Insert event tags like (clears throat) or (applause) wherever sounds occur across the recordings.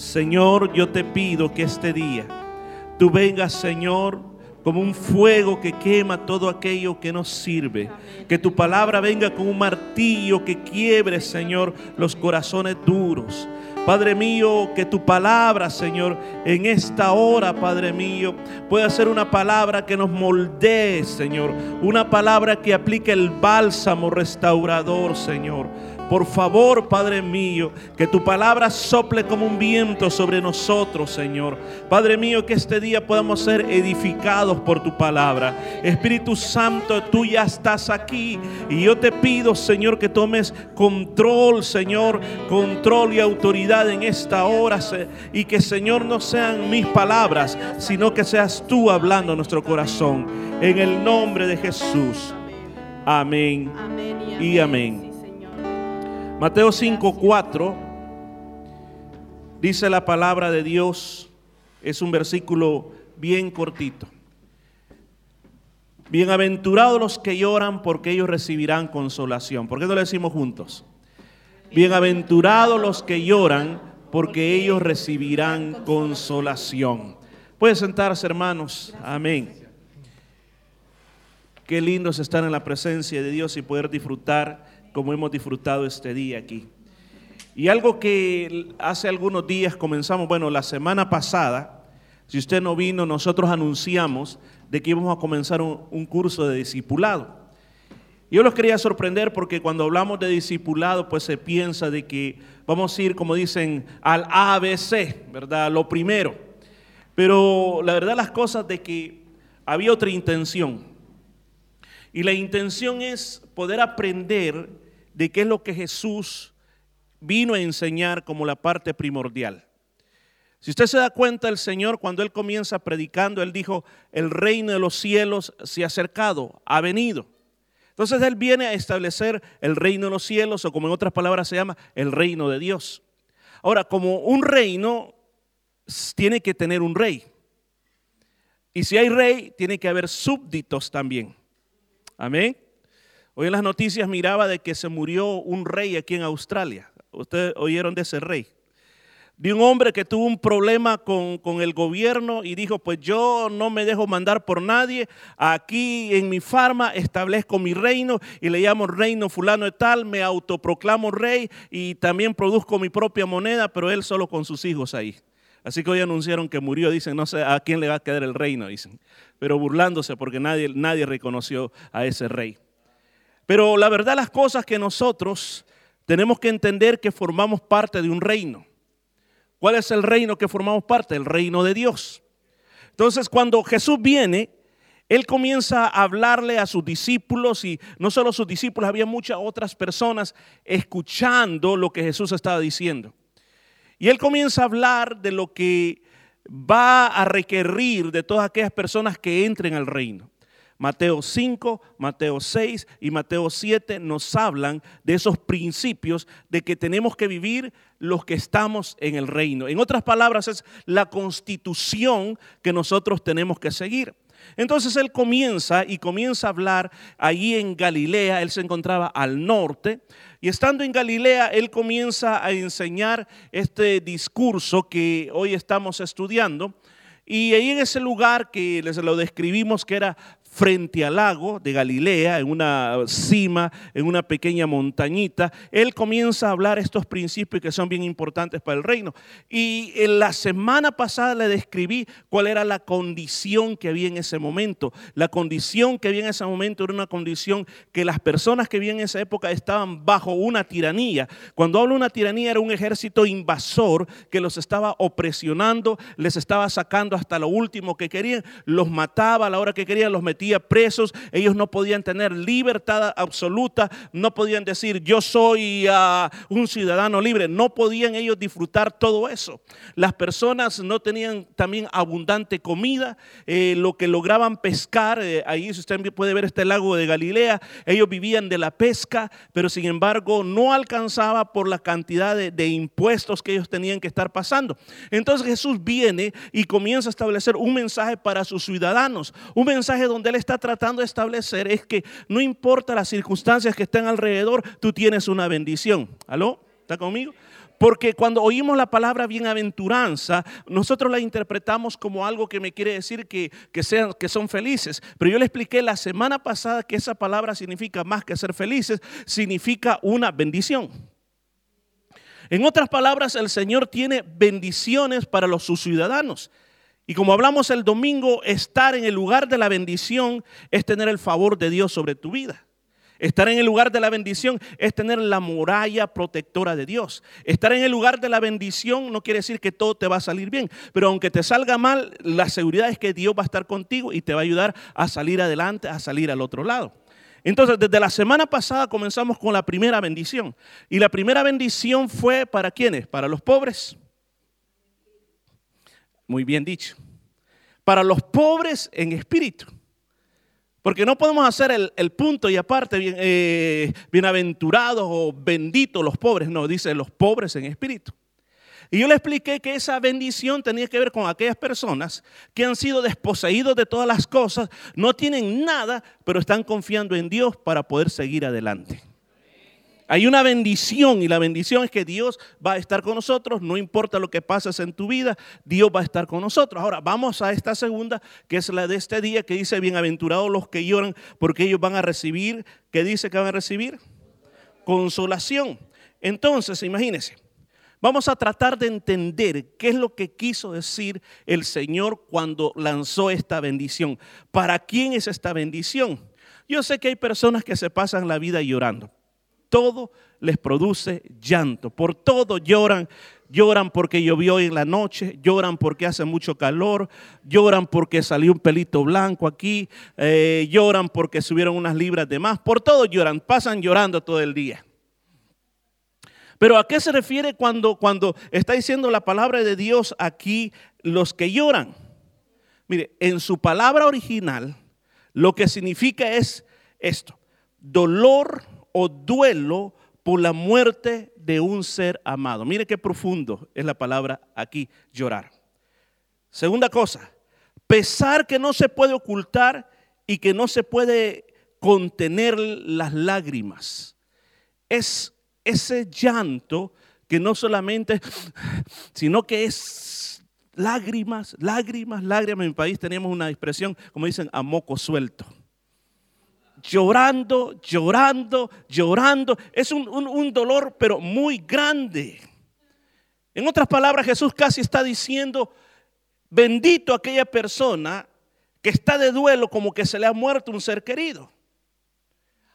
Señor, yo te pido que este día tú vengas, Señor, como un fuego que quema todo aquello que nos sirve. Que tu palabra venga como un martillo que quiebre, Señor, los corazones duros. Padre mío, que tu palabra, Señor, en esta hora, Padre mío, pueda ser una palabra que nos moldee, Señor. Una palabra que aplique el bálsamo restaurador, Señor. Por favor, Padre mío, que tu palabra sople como un viento sobre nosotros, Señor. Padre mío, que este día podamos ser edificados por tu palabra. Espíritu Santo, tú ya estás aquí. Y yo te pido, Señor, que tomes control, Señor, control y autoridad en esta hora. Y que, Señor, no sean mis palabras, sino que seas tú hablando a nuestro corazón. En el nombre de Jesús. Amén, y amén. Mateo 5:4 dice la palabra de Dios, es un versículo bien cortito. Bienaventurados los que lloran porque ellos recibirán consolación. ¿Por qué no lo decimos juntos? Bienaventurados los que lloran porque ellos recibirán consolación. Pueden sentarse hermanos. Amén. Qué lindo es estar en la presencia de Dios y poder disfrutar como hemos disfrutado este día aquí. Y algo que hace algunos días comenzamos, bueno, la semana pasada, si usted no vino, nosotros anunciamos de que íbamos a comenzar un, curso de discipulado. Yo los quería sorprender porque cuando hablamos de discipulado, pues se piensa de que vamos a ir, como dicen, al ABC, ¿verdad? Lo primero. Pero la verdad las cosas de que había otra intención. Y la intención es poder aprender de qué es lo que Jesús vino a enseñar como la parte primordial. Si usted se da cuenta, el Señor cuando Él comienza predicando, Él dijo, el reino de los cielos se ha acercado, ha venido. Entonces Él viene a establecer el reino de los cielos, o como en otras palabras se llama, el reino de Dios. Ahora, como un reino tiene que tener un rey. Y si hay rey, tiene que haber súbditos también. Amén. Hoy en las noticias miraba de que se murió un rey aquí en Australia. Ustedes oyeron de ese rey. De un hombre que tuvo un problema con, con, el gobierno y dijo, pues yo no me dejo mandar por nadie. Aquí en mi farma establezco mi reino y le llamo reino fulano de tal, me autoproclamo rey y también produzco mi propia moneda, pero él solo con sus hijos ahí. Así que hoy anunciaron que murió, dicen, no sé a quién le va a quedar el reino, dicen. Pero burlándose porque nadie, nadie reconoció a ese rey. Pero la verdad las cosas que nosotros tenemos que entender que formamos parte de un reino. ¿Cuál es el reino que formamos parte? El reino de Dios. Entonces cuando Jesús viene, Él comienza a hablarle a sus discípulos y no solo sus discípulos, había muchas otras personas escuchando lo que Jesús estaba diciendo. Y Él comienza a hablar de lo que va a requerir de todas aquellas personas que entren al reino. Mateo 5, Mateo 6 y Mateo 7 nos hablan de esos principios de que tenemos que vivir los que estamos en el reino. En otras palabras, es la constitución que nosotros tenemos que seguir. Entonces él comienza y comienza a hablar allí en Galilea, él se encontraba al norte, y estando en Galilea, él comienza a enseñar este discurso que hoy estamos estudiando. Y ahí en ese lugar que les lo describimos que era frente al lago de Galilea, en una cima, en una pequeña montañita, él comienza a hablar estos principios que son bien importantes para el reino. Y en la semana pasada le describí cuál era la condición que había en ese momento. La condición que había en ese momento era una condición que las personas que vivían en esa época estaban bajo una tiranía. Cuando hablo de una tiranía era un ejército invasor que los estaba opresionando, les estaba sacando hasta lo último que querían, los mataba a la hora que querían, los metía presos, ellos no podían tener libertad absoluta, no podían decir yo soy ah, un ciudadano libre, no podían ellos disfrutar todo eso. Las personas no tenían también abundante comida, eh, lo que lograban pescar, eh, ahí si usted puede ver este lago de Galilea, ellos vivían de la pesca, pero sin embargo no alcanzaba por la cantidad de, de impuestos que ellos tenían que estar pasando. Entonces Jesús viene y comienza a establecer un mensaje para sus ciudadanos, un mensaje donde él está tratando de establecer es que no importa las circunstancias que estén alrededor, tú tienes una bendición. ¿Aló? ¿Está conmigo? Porque cuando oímos la palabra bienaventuranza, nosotros la interpretamos como algo que me quiere decir que, sean, que son felices. Pero yo le expliqué la semana pasada que esa palabra significa más que ser felices, significa una bendición. En otras palabras, el Señor tiene bendiciones para los sus ciudadanos. Y como hablamos el domingo, estar en el lugar de la bendición es tener el favor de Dios sobre tu vida. Estar en el lugar de la bendición es tener la muralla protectora de Dios. Estar en el lugar de la bendición no quiere decir que todo te va a salir bien, pero aunque te salga mal, la seguridad es que Dios va a estar contigo y te va a ayudar a salir adelante, a salir al otro lado. Entonces, desde la semana pasada comenzamos con la primera bendición. Y la primera bendición fue para quiénes? Para los pobres. Muy bien dicho. Para los pobres en espíritu. Porque no podemos hacer el, punto y aparte, eh, bienaventurados o benditos los pobres. No, dice los pobres en espíritu. Y yo le expliqué que esa bendición tenía que ver con aquellas personas que han sido desposeídos de todas las cosas, no tienen nada, pero están confiando en Dios para poder seguir adelante. Hay una bendición y la bendición es que Dios va a estar con nosotros, no importa lo que pases en tu vida, Dios va a estar con nosotros. Ahora vamos a esta segunda, que es la de este día, que dice, bienaventurados los que lloran, porque ellos van a recibir, ¿qué dice que van a recibir? Consolación. Entonces, imagínense, vamos a tratar de entender qué es lo que quiso decir el Señor cuando lanzó esta bendición. ¿Para quién es esta bendición? Yo sé que hay personas que se pasan la vida llorando todo les produce llanto. Por todo lloran. Lloran porque llovió en la noche, lloran porque hace mucho calor, lloran porque salió un pelito blanco aquí, eh, lloran porque subieron unas libras de más. Por todo lloran, pasan llorando todo el día. Pero ¿a qué se refiere cuando, cuando está diciendo la palabra de Dios aquí los que lloran? Mire, en su palabra original lo que significa es esto, dolor o duelo por la muerte de un ser amado. Mire qué profundo es la palabra aquí, llorar. Segunda cosa, pesar que no se puede ocultar y que no se puede contener las lágrimas. Es ese llanto que no solamente, sino que es lágrimas, lágrimas, lágrimas. En mi país tenemos una expresión, como dicen, a moco suelto llorando, llorando, llorando. Es un, dolor, pero muy grande. En otras palabras, Jesús casi está diciendo, bendito aquella persona que está de duelo como que se le ha muerto un ser querido.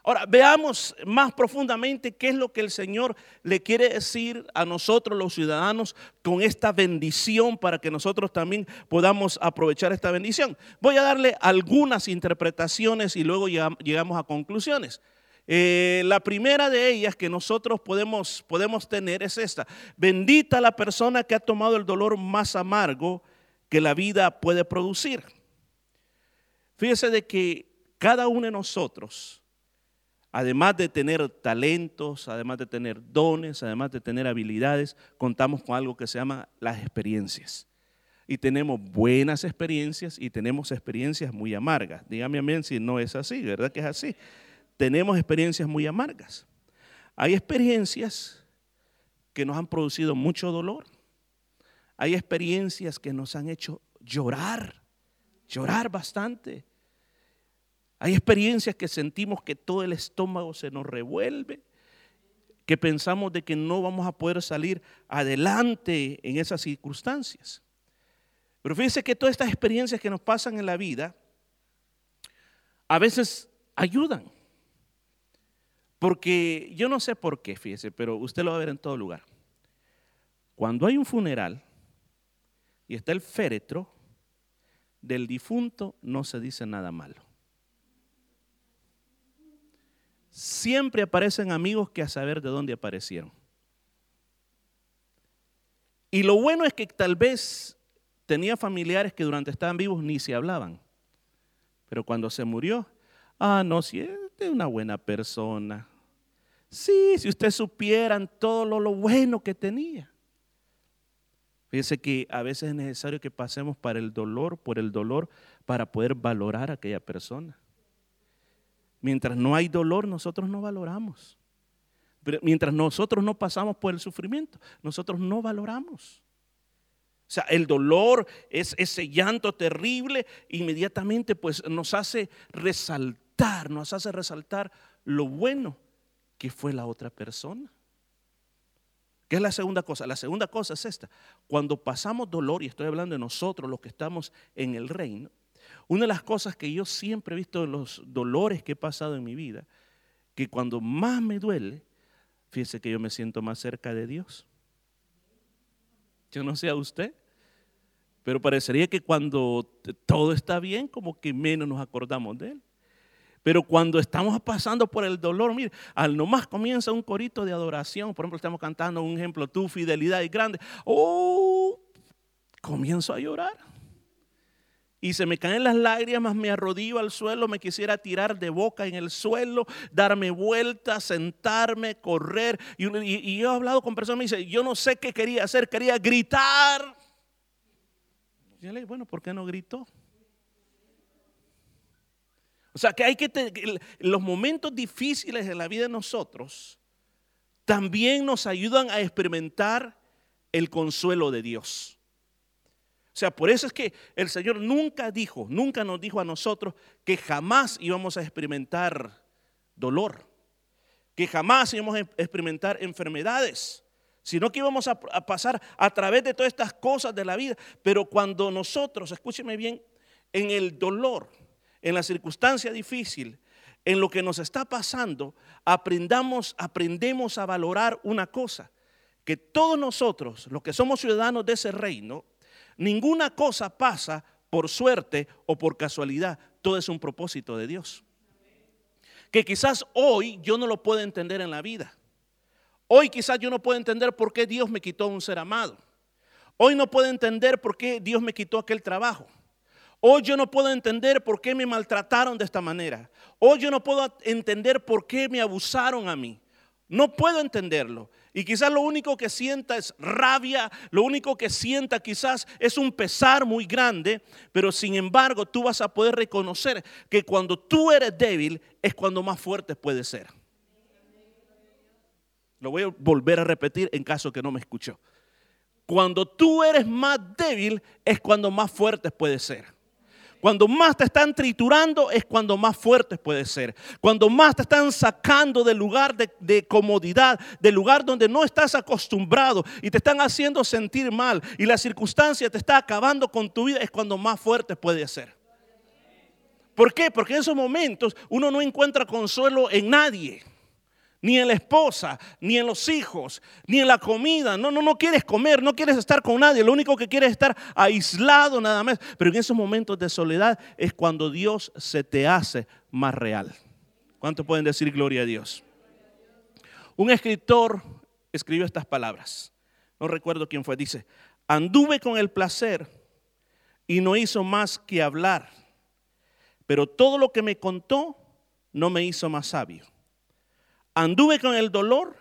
Ahora, veamos más profundamente qué es lo que el Señor le quiere decir a nosotros los ciudadanos con esta bendición para que nosotros también podamos aprovechar esta bendición. Voy a darle algunas interpretaciones y luego llegamos a conclusiones. Eh, la primera de ellas que nosotros podemos, podemos tener es esta. Bendita la persona que ha tomado el dolor más amargo que la vida puede producir. Fíjese de que cada uno de nosotros, además de tener talentos, además de tener dones, además de tener habilidades, contamos con algo que se llama las experiencias. Y tenemos buenas experiencias y tenemos experiencias muy amargas. Dígame mí si no es así, ¿verdad que es así? Tenemos experiencias muy amargas. Hay experiencias que nos han producido mucho dolor. Hay experiencias que nos han hecho llorar, llorar bastante. Hay experiencias que sentimos que todo el estómago se nos revuelve, que pensamos de que no vamos a poder salir adelante en esas circunstancias. Pero fíjense que todas estas experiencias que nos pasan en la vida a veces ayudan. Porque yo no sé por qué, fíjese, pero usted lo va a ver en todo lugar. Cuando hay un funeral y está el féretro, del difunto no se dice nada malo. Siempre aparecen amigos que a saber de dónde aparecieron. Y lo bueno es que tal vez tenía familiares que durante estaban vivos ni se hablaban. Pero cuando se murió, ah, no, si es una buena persona. Sí, si ustedes supieran todo lo, lo bueno que tenía. Fíjense que a veces es necesario que pasemos para el dolor, por el dolor, para poder valorar a aquella persona. Mientras no hay dolor, nosotros no valoramos. Mientras nosotros no pasamos por el sufrimiento, nosotros no valoramos. O sea, el dolor es ese llanto terrible, inmediatamente pues nos hace resaltar, nos hace resaltar lo bueno que fue la otra persona. ¿Qué es la segunda cosa? La segunda cosa es esta. Cuando pasamos dolor, y estoy hablando de nosotros, los que estamos en el reino, una de las cosas que yo siempre he visto en los dolores que he pasado en mi vida, que cuando más me duele, fíjese que yo me siento más cerca de Dios. Yo no sé a usted, pero parecería que cuando todo está bien, como que menos nos acordamos de Él. Pero cuando estamos pasando por el dolor, mire, al nomás comienza un corito de adoración, por ejemplo, estamos cantando un ejemplo, tu fidelidad es grande, oh, comienzo a llorar. Y se me caen las lágrimas, me arrodillo al suelo, me quisiera tirar de boca en el suelo, darme vueltas, sentarme, correr. Y, yo he hablado con personas, me dicen, yo no sé qué quería hacer, quería gritar. Y yo le digo, bueno, ¿por qué no gritó? O sea, que hay que los momentos difíciles de la vida de nosotros también nos ayudan a experimentar el consuelo de Dios. O sea, por eso es que el Señor nunca dijo, nunca nos dijo a nosotros que jamás íbamos a experimentar dolor, que jamás íbamos a experimentar enfermedades, sino que íbamos a, a pasar a través de todas estas cosas de la vida. Pero cuando nosotros, escúcheme bien, en el dolor, en la circunstancia difícil, en lo que nos está pasando, aprendamos, aprendemos a valorar una cosa, que todos nosotros, los que somos ciudadanos de ese reino, ninguna cosa pasa por suerte o por casualidad, todo es un propósito de Dios. Que quizás hoy yo no lo puedo entender en la vida. Hoy quizás yo no puedo entender por qué Dios me quitó un ser amado. Hoy no puedo entender por qué Dios me quitó aquel trabajo. Hoy yo no puedo entender por qué me maltrataron de esta manera. Hoy yo no puedo entender por qué me abusaron a mí. No puedo entenderlo. Y quizás lo único que sienta es rabia, lo único que sienta quizás es un pesar muy grande, pero sin embargo tú vas a poder reconocer que cuando tú eres débil es cuando más fuerte puedes ser. Lo voy a volver a repetir en caso que no me escuchó. Cuando tú eres más débil es cuando más fuerte puedes ser. Cuando más te están triturando es cuando más fuertes puede ser. Cuando más te están sacando del lugar de, comodidad, del lugar donde no estás acostumbrado y te están haciendo sentir mal y la circunstancia te está acabando con tu vida es cuando más fuerte puede ser. ¿Por qué? Porque en esos momentos uno no encuentra consuelo en nadie ni en la esposa, ni en los hijos, ni en la comida. No, no, no quieres comer, no quieres estar con nadie. Lo único que quieres es estar aislado nada más. Pero en esos momentos de soledad es cuando Dios se te hace más real. ¿Cuántos pueden decir gloria a Dios? Un escritor escribió estas palabras. No recuerdo quién fue. Dice, anduve con el placer y no hizo más que hablar. Pero todo lo que me contó no me hizo más sabio. Anduve con el dolor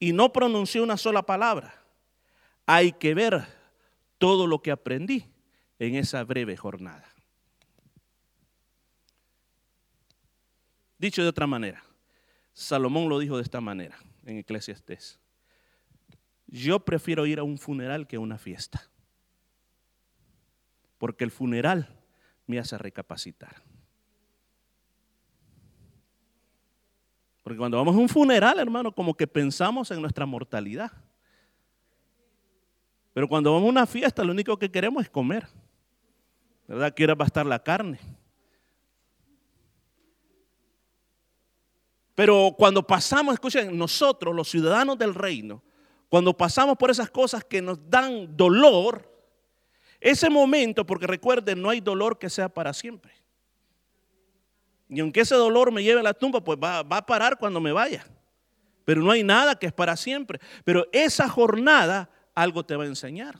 y no pronuncié una sola palabra. Hay que ver todo lo que aprendí en esa breve jornada. Dicho de otra manera, Salomón lo dijo de esta manera en Eclesiastés. Yo prefiero ir a un funeral que a una fiesta, porque el funeral me hace recapacitar. Porque cuando vamos a un funeral, hermano, como que pensamos en nuestra mortalidad. Pero cuando vamos a una fiesta, lo único que queremos es comer. ¿Verdad? Quiere bastar la carne. Pero cuando pasamos, escuchen, nosotros, los ciudadanos del reino, cuando pasamos por esas cosas que nos dan dolor, ese momento, porque recuerden, no hay dolor que sea para siempre. Y aunque ese dolor me lleve a la tumba, pues va, a parar cuando me vaya. Pero no hay nada que es para siempre. Pero esa jornada algo te va a enseñar.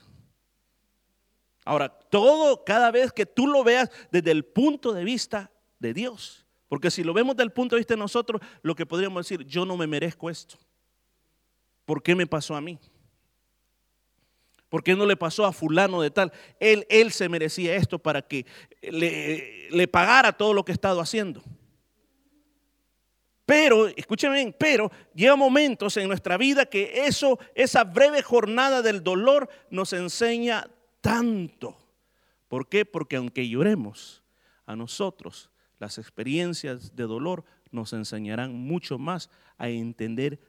Ahora, todo, cada vez que tú lo veas desde el punto de vista de Dios. Porque si lo vemos desde el punto de vista de nosotros, lo que podríamos decir, yo no me merezco esto. ¿Por qué me pasó a mí? ¿Por qué no le pasó a fulano de tal? Él, él se merecía esto para que le, pagara todo lo que ha estado haciendo. Pero, escúcheme pero llega momentos en nuestra vida que eso, esa breve jornada del dolor nos enseña tanto. ¿Por qué? Porque aunque lloremos, a nosotros las experiencias de dolor nos enseñarán mucho más a entender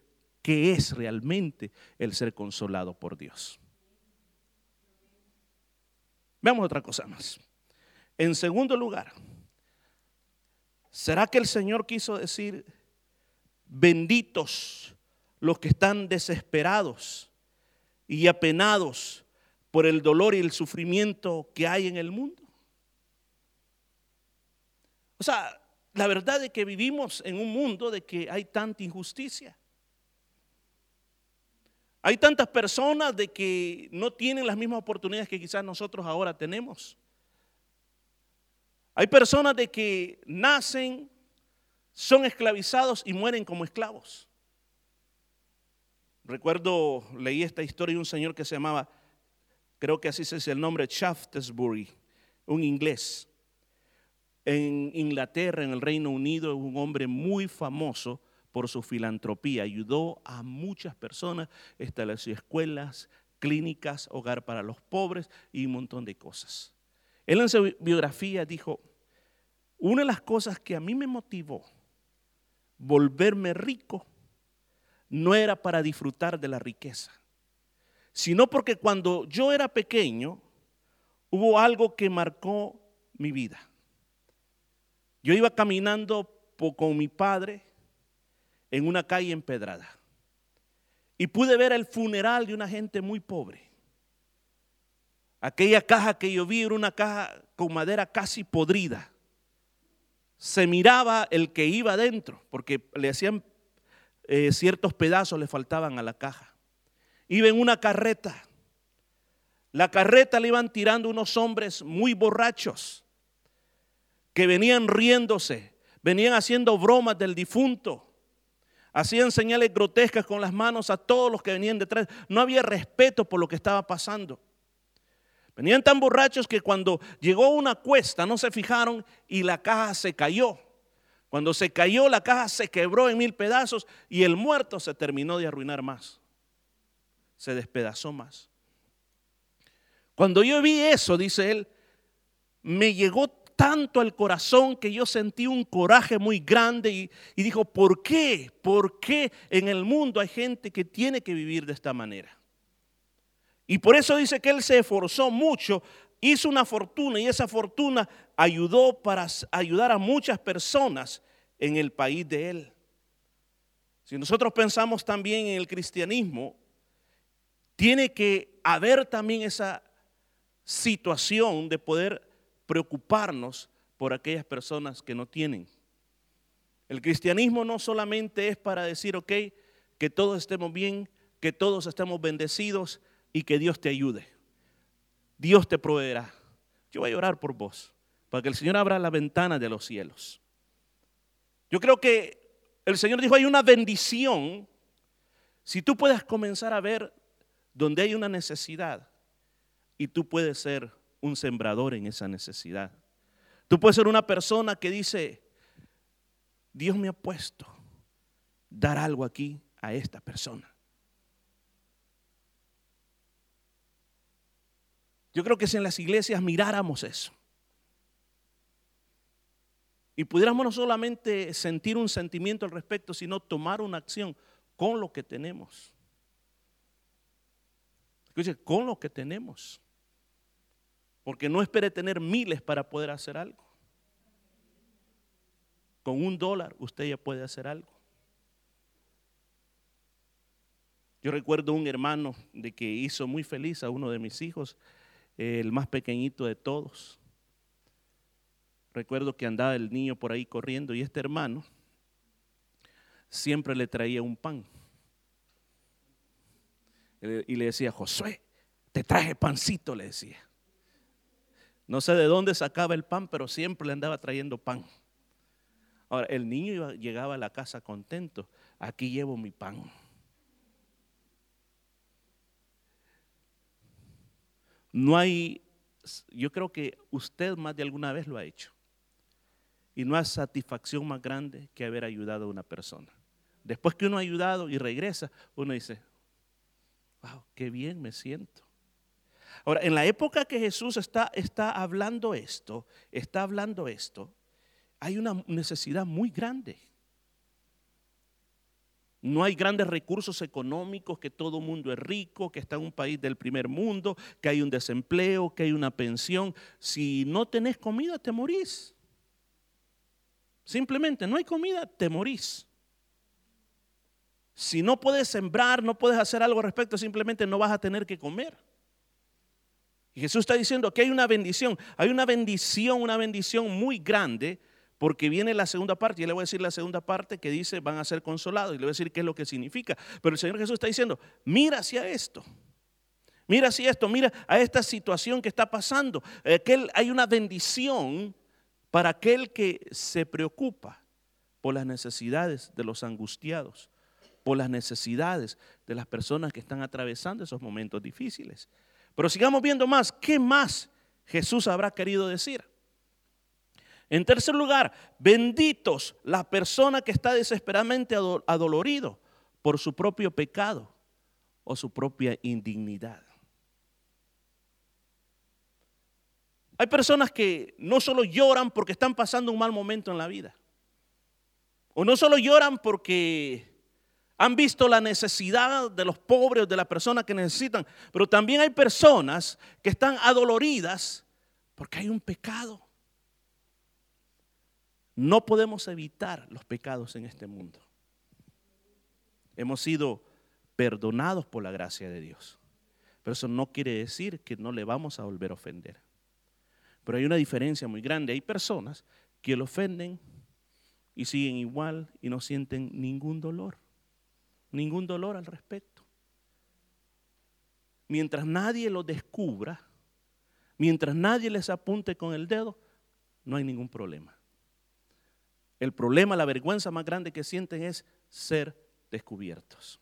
qué es realmente el ser consolado por Dios. Veamos otra cosa más. En segundo lugar, ¿será que el Señor quiso decir, benditos los que están desesperados y apenados por el dolor y el sufrimiento que hay en el mundo? O sea, la verdad es que vivimos en un mundo de que hay tanta injusticia. Hay tantas personas de que no tienen las mismas oportunidades que quizás nosotros ahora tenemos. Hay personas de que nacen, son esclavizados y mueren como esclavos. Recuerdo, leí esta historia de un señor que se llamaba, creo que así se dice el nombre, Shaftesbury, un inglés. En Inglaterra, en el Reino Unido, un hombre muy famoso por su filantropía. Ayudó a muchas personas, estableció escuelas, clínicas, hogar para los pobres y un montón de cosas. Él en su biografía dijo, una de las cosas que a mí me motivó volverme rico no era para disfrutar de la riqueza, sino porque cuando yo era pequeño hubo algo que marcó mi vida. Yo iba caminando con mi padre en una calle empedrada. Y pude ver el funeral de una gente muy pobre. Aquella caja que yo vi era una caja con madera casi podrida. Se miraba el que iba adentro, porque le hacían eh, ciertos pedazos, le faltaban a la caja. Iba en una carreta. La carreta le iban tirando unos hombres muy borrachos que venían riéndose, venían haciendo bromas del difunto. Hacían señales grotescas con las manos a todos los que venían detrás. No había respeto por lo que estaba pasando. Venían tan borrachos que cuando llegó una cuesta no se fijaron y la caja se cayó. Cuando se cayó la caja se quebró en mil pedazos y el muerto se terminó de arruinar más. Se despedazó más. Cuando yo vi eso, dice él, me llegó tanto al corazón que yo sentí un coraje muy grande y, dijo, ¿por qué? ¿Por qué en el mundo hay gente que tiene que vivir de esta manera? Y por eso dice que él se esforzó mucho, hizo una fortuna y esa fortuna ayudó para ayudar a muchas personas en el país de él. Si nosotros pensamos también en el cristianismo, tiene que haber también esa situación de poder preocuparnos por aquellas personas que no tienen. El cristianismo no solamente es para decir, ok, que todos estemos bien, que todos estemos bendecidos y que Dios te ayude. Dios te proveerá. Yo voy a orar por vos, para que el Señor abra la ventana de los cielos. Yo creo que el Señor dijo, hay una bendición si tú puedes comenzar a ver donde hay una necesidad y tú puedes ser un sembrador en esa necesidad. Tú puedes ser una persona que dice, Dios me ha puesto dar algo aquí a esta persona. Yo creo que si en las iglesias miráramos eso y pudiéramos no solamente sentir un sentimiento al respecto, sino tomar una acción con lo que tenemos. Escuche, con lo que tenemos. Porque no espere tener miles para poder hacer algo. Con un dólar usted ya puede hacer algo. Yo recuerdo un hermano de que hizo muy feliz a uno de mis hijos, el más pequeñito de todos. Recuerdo que andaba el niño por ahí corriendo y este hermano siempre le traía un pan. Y le decía, Josué, te traje pancito, le decía. No sé de dónde sacaba el pan, pero siempre le andaba trayendo pan. Ahora, el niño llegaba a la casa contento. Aquí llevo mi pan. No hay, yo creo que usted más de alguna vez lo ha hecho. Y no hay satisfacción más grande que haber ayudado a una persona. Después que uno ha ayudado y regresa, uno dice, wow, qué bien me siento. Ahora, en la época que Jesús está, está hablando esto, está hablando esto, hay una necesidad muy grande. No hay grandes recursos económicos, que todo el mundo es rico, que está en un país del primer mundo, que hay un desempleo, que hay una pensión. Si no tenés comida, te morís. Simplemente no hay comida, te morís. Si no puedes sembrar, no puedes hacer algo al respecto, simplemente no vas a tener que comer. Y Jesús está diciendo que hay una bendición, hay una bendición, una bendición muy grande porque viene la segunda parte, y le voy a decir la segunda parte que dice van a ser consolados, y le voy a decir qué es lo que significa. Pero el Señor Jesús está diciendo, mira hacia esto, mira hacia esto, mira a esta situación que está pasando. hay una bendición para aquel que se preocupa por las necesidades de los angustiados, por las necesidades de las personas que están atravesando esos momentos difíciles. Pero sigamos viendo más, ¿qué más Jesús habrá querido decir? En tercer lugar, benditos la persona que está desesperadamente adolorido por su propio pecado o su propia indignidad. Hay personas que no solo lloran porque están pasando un mal momento en la vida, o no solo lloran porque han visto la necesidad de los pobres, de las personas que necesitan, pero también hay personas que están adoloridas porque hay un pecado. No podemos evitar los pecados en este mundo. Hemos sido perdonados por la gracia de Dios. Pero eso no quiere decir que no le vamos a volver a ofender. Pero hay una diferencia muy grande. Hay personas que lo ofenden y siguen igual y no sienten ningún dolor. Ningún dolor al respecto. Mientras nadie lo descubra, mientras nadie les apunte con el dedo, no hay ningún problema. El problema, la vergüenza más grande que sienten es ser descubiertos.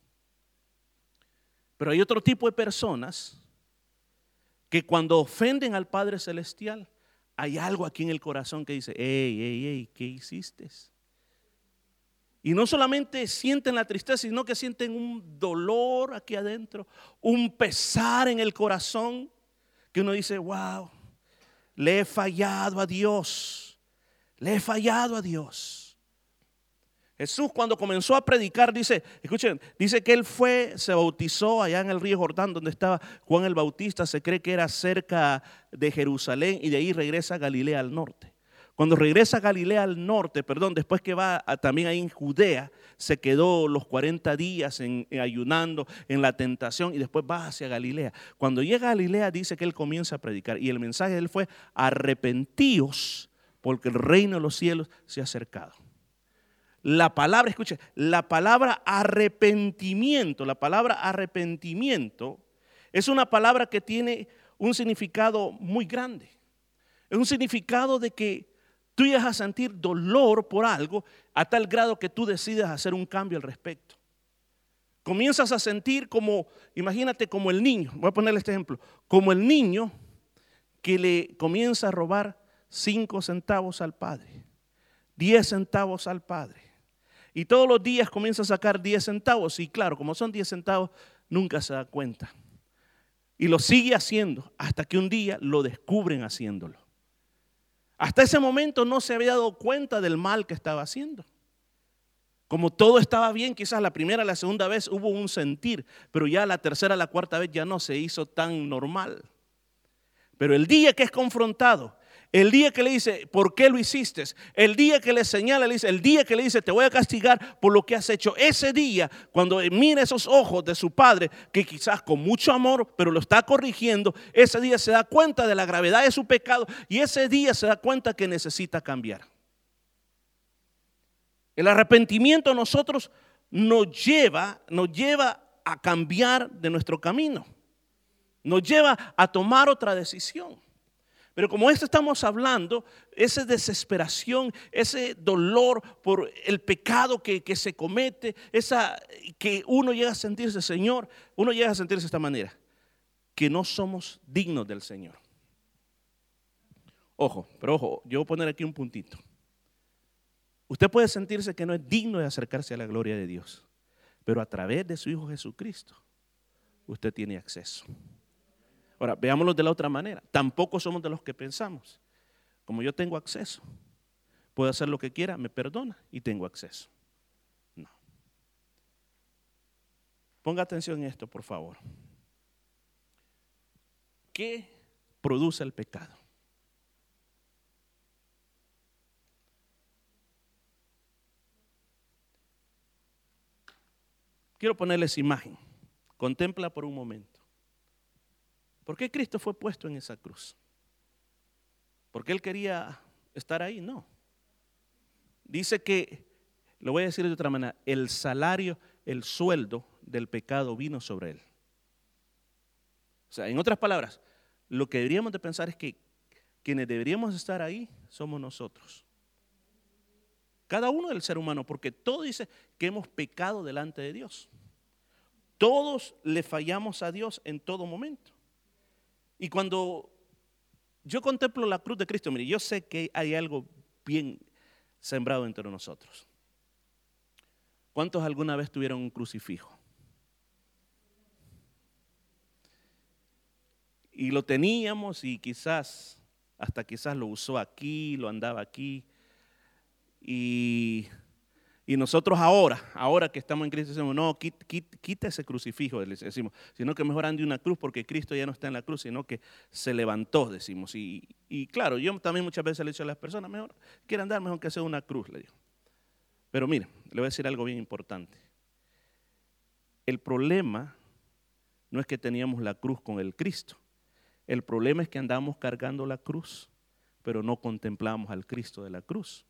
Pero hay otro tipo de personas que cuando ofenden al Padre Celestial, hay algo aquí en el corazón que dice, hey, hey, hey, ¿qué hiciste? Y no solamente sienten la tristeza, sino que sienten un dolor aquí adentro, un pesar en el corazón, que uno dice, wow, le he fallado a Dios le he fallado a Dios. Jesús cuando comenzó a predicar dice, escuchen, dice que él fue, se bautizó allá en el río Jordán donde estaba Juan el Bautista, se cree que era cerca de Jerusalén y de ahí regresa a Galilea al norte. Cuando regresa a Galilea al norte, perdón, después que va también ahí en Judea, se quedó los 40 días en, ayunando en la tentación y después va hacia Galilea. Cuando llega a Galilea dice que él comienza a predicar y el mensaje de él fue arrepentíos porque el reino de los cielos se ha acercado. La palabra, escuche, la palabra arrepentimiento, la palabra arrepentimiento es una palabra que tiene un significado muy grande. Es un significado de que tú llegas a sentir dolor por algo a tal grado que tú decides hacer un cambio al respecto. Comienzas a sentir como, imagínate como el niño, voy a ponerle este ejemplo, como el niño que le comienza a robar cinco centavos al Padre, diez centavos al Padre. Y todos los días comienza a sacar diez centavos. Y claro, como son diez centavos, nunca se da cuenta. Y lo sigue haciendo hasta que un día lo descubren haciéndolo. Hasta ese momento no se había dado cuenta del mal que estaba haciendo. Como todo estaba bien, quizás la primera, la segunda vez hubo un sentir, pero ya la tercera, la cuarta vez ya no se hizo tan normal. Pero el día que es confrontado el día que le dice, ¿por qué lo hiciste? El día que le señala, le dice, el día que le dice, te voy a castigar por lo que has hecho. Ese día, cuando mira esos ojos de su padre, que quizás con mucho amor, pero lo está corrigiendo, ese día se da cuenta de la gravedad de su pecado y ese día se da cuenta que necesita cambiar. El arrepentimiento a nosotros nos lleva, nos lleva a cambiar de nuestro camino. Nos lleva a tomar otra decisión. Pero como esto estamos hablando, esa desesperación, ese dolor por el pecado que, que, se comete, esa que uno llega a sentirse, Señor, uno llega a sentirse de esta manera, que no somos dignos del Señor. Ojo, pero ojo, yo voy a poner aquí un puntito. Usted puede sentirse que no es digno de acercarse a la gloria de Dios, pero a través de su Hijo Jesucristo, usted tiene acceso. Ahora, veámoslo de la otra manera. Tampoco somos de los que pensamos. Como yo tengo acceso, puedo hacer lo que quiera, me perdona y tengo acceso. No. Ponga atención en esto, por favor. ¿Qué produce el pecado? Quiero ponerles imagen. Contempla por un momento. ¿Por qué Cristo fue puesto en esa cruz? ¿Porque Él quería estar ahí? No. Dice que, lo voy a decir de otra manera, el salario, el sueldo del pecado vino sobre Él. O sea, en otras palabras, lo que deberíamos de pensar es que quienes deberíamos estar ahí somos nosotros. Cada uno del ser humano, porque todo dice que hemos pecado delante de Dios. Todos le fallamos a Dios en todo momento. Y cuando yo contemplo la cruz de Cristo, mire, yo sé que hay algo bien sembrado entre nosotros. ¿Cuántos alguna vez tuvieron un crucifijo? Y lo teníamos y quizás, hasta quizás lo usó aquí, lo andaba aquí. Y, nosotros ahora, ahora que estamos en Cristo, decimos, no, quita, ese crucifijo, decimos, sino que mejor ande una cruz porque Cristo ya no está en la cruz, sino que se levantó, decimos. Y, y claro, yo también muchas veces le he dicho a las personas, mejor quiere andar, mejor que sea una cruz, le digo. Pero mire, le voy a decir algo bien importante. El problema no es que teníamos la cruz con el Cristo. El problema es que andamos cargando la cruz, pero no contemplamos al Cristo de la cruz.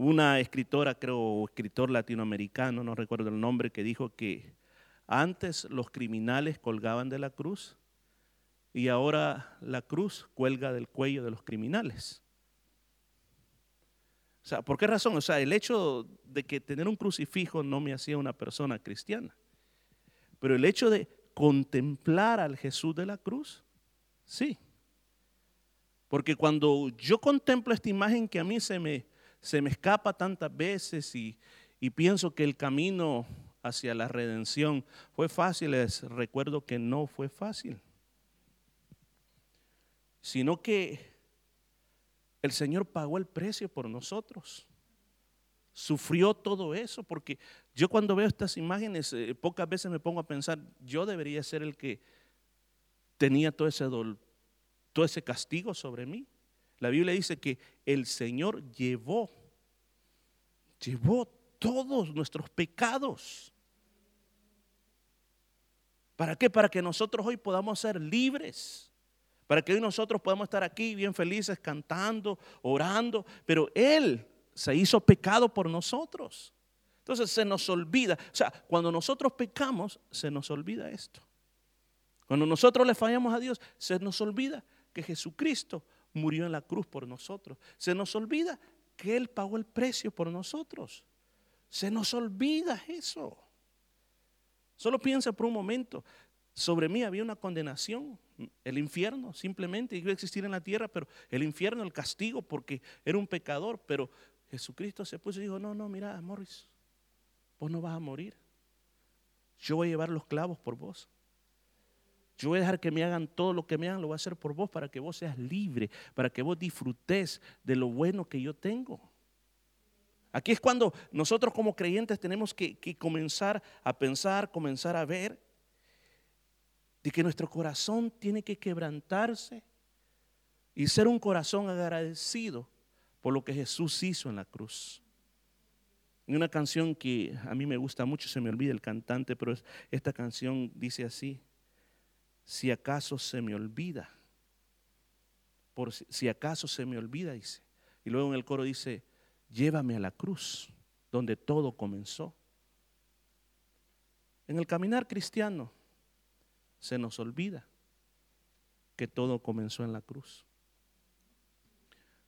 Una escritora, creo, escritor latinoamericano, no recuerdo el nombre, que dijo que antes los criminales colgaban de la cruz y ahora la cruz cuelga del cuello de los criminales. O sea, ¿por qué razón? O sea, el hecho de que tener un crucifijo no me hacía una persona cristiana. Pero el hecho de contemplar al Jesús de la cruz? Sí. Porque cuando yo contemplo esta imagen que a mí se me, se me escapa tantas veces y, y pienso que el camino hacia la redención fue fácil, les recuerdo que no fue fácil. Sino que el Señor pagó el precio por nosotros sufrió todo eso, porque yo cuando veo estas imágenes, eh, pocas veces me pongo a pensar, yo debería ser el que tenía todo ese todo ese castigo sobre mí. La Biblia dice que el Señor llevó, llevó todos nuestros pecados. ¿Para qué? Para que nosotros hoy podamos ser libres. Para que hoy nosotros podamos estar aquí bien felices, cantando, orando. Pero Él se hizo pecado por nosotros. Entonces se nos olvida, o sea, cuando nosotros pecamos, se nos olvida esto. Cuando nosotros le fallamos a Dios, se nos olvida que Jesucristo murió en la cruz por nosotros. Se nos olvida que Él pagó el precio por nosotros. Se nos olvida eso. Solo piensa por un momento, sobre mí había una condenación, el infierno simplemente iba a existir en la tierra, pero el infierno, el castigo, porque era un pecador, pero Jesucristo se puso y dijo, no, no, mira, Morris, vos no vas a morir. Yo voy a llevar los clavos por vos. Yo voy a dejar que me hagan todo lo que me hagan, lo voy a hacer por vos para que vos seas libre, para que vos disfrutes de lo bueno que yo tengo. Aquí es cuando nosotros como creyentes tenemos que, comenzar a pensar, comenzar a ver de que nuestro corazón tiene que quebrantarse y ser un corazón agradecido por lo que Jesús hizo en la cruz. Hay una canción que a mí me gusta mucho, se me olvida el cantante, pero esta canción dice así, si acaso se me olvida, por si acaso se me olvida, dice. Y luego en el coro dice, llévame a la cruz, donde todo comenzó. En el caminar cristiano se nos olvida que todo comenzó en la cruz.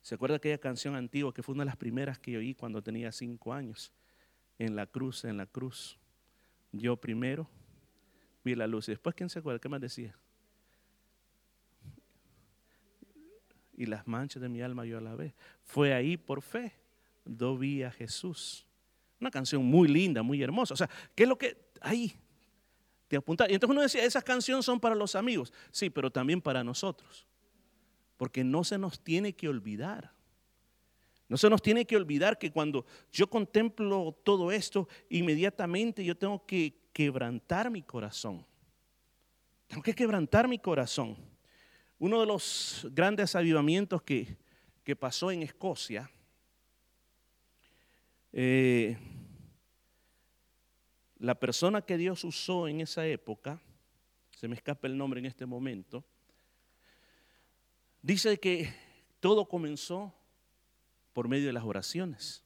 ¿Se acuerda aquella canción antigua que fue una de las primeras que oí cuando tenía cinco años? En la cruz, en la cruz. Yo primero vi la luz. Y después, ¿quién se acuerda? ¿Qué más decía? Y las manchas de mi alma yo la vez. Fue ahí por fe. do vi a Jesús. Una canción muy linda, muy hermosa. O sea, ¿qué es lo que ahí te apunta? Y entonces uno decía, esas canciones son para los amigos. Sí, pero también para nosotros. Porque no se nos tiene que olvidar. No se nos tiene que olvidar que cuando yo contemplo todo esto, inmediatamente yo tengo que quebrantar mi corazón. Tengo que quebrantar mi corazón. Uno de los grandes avivamientos que, que pasó en Escocia, eh, la persona que Dios usó en esa época, se me escapa el nombre en este momento, dice que todo comenzó por medio de las oraciones.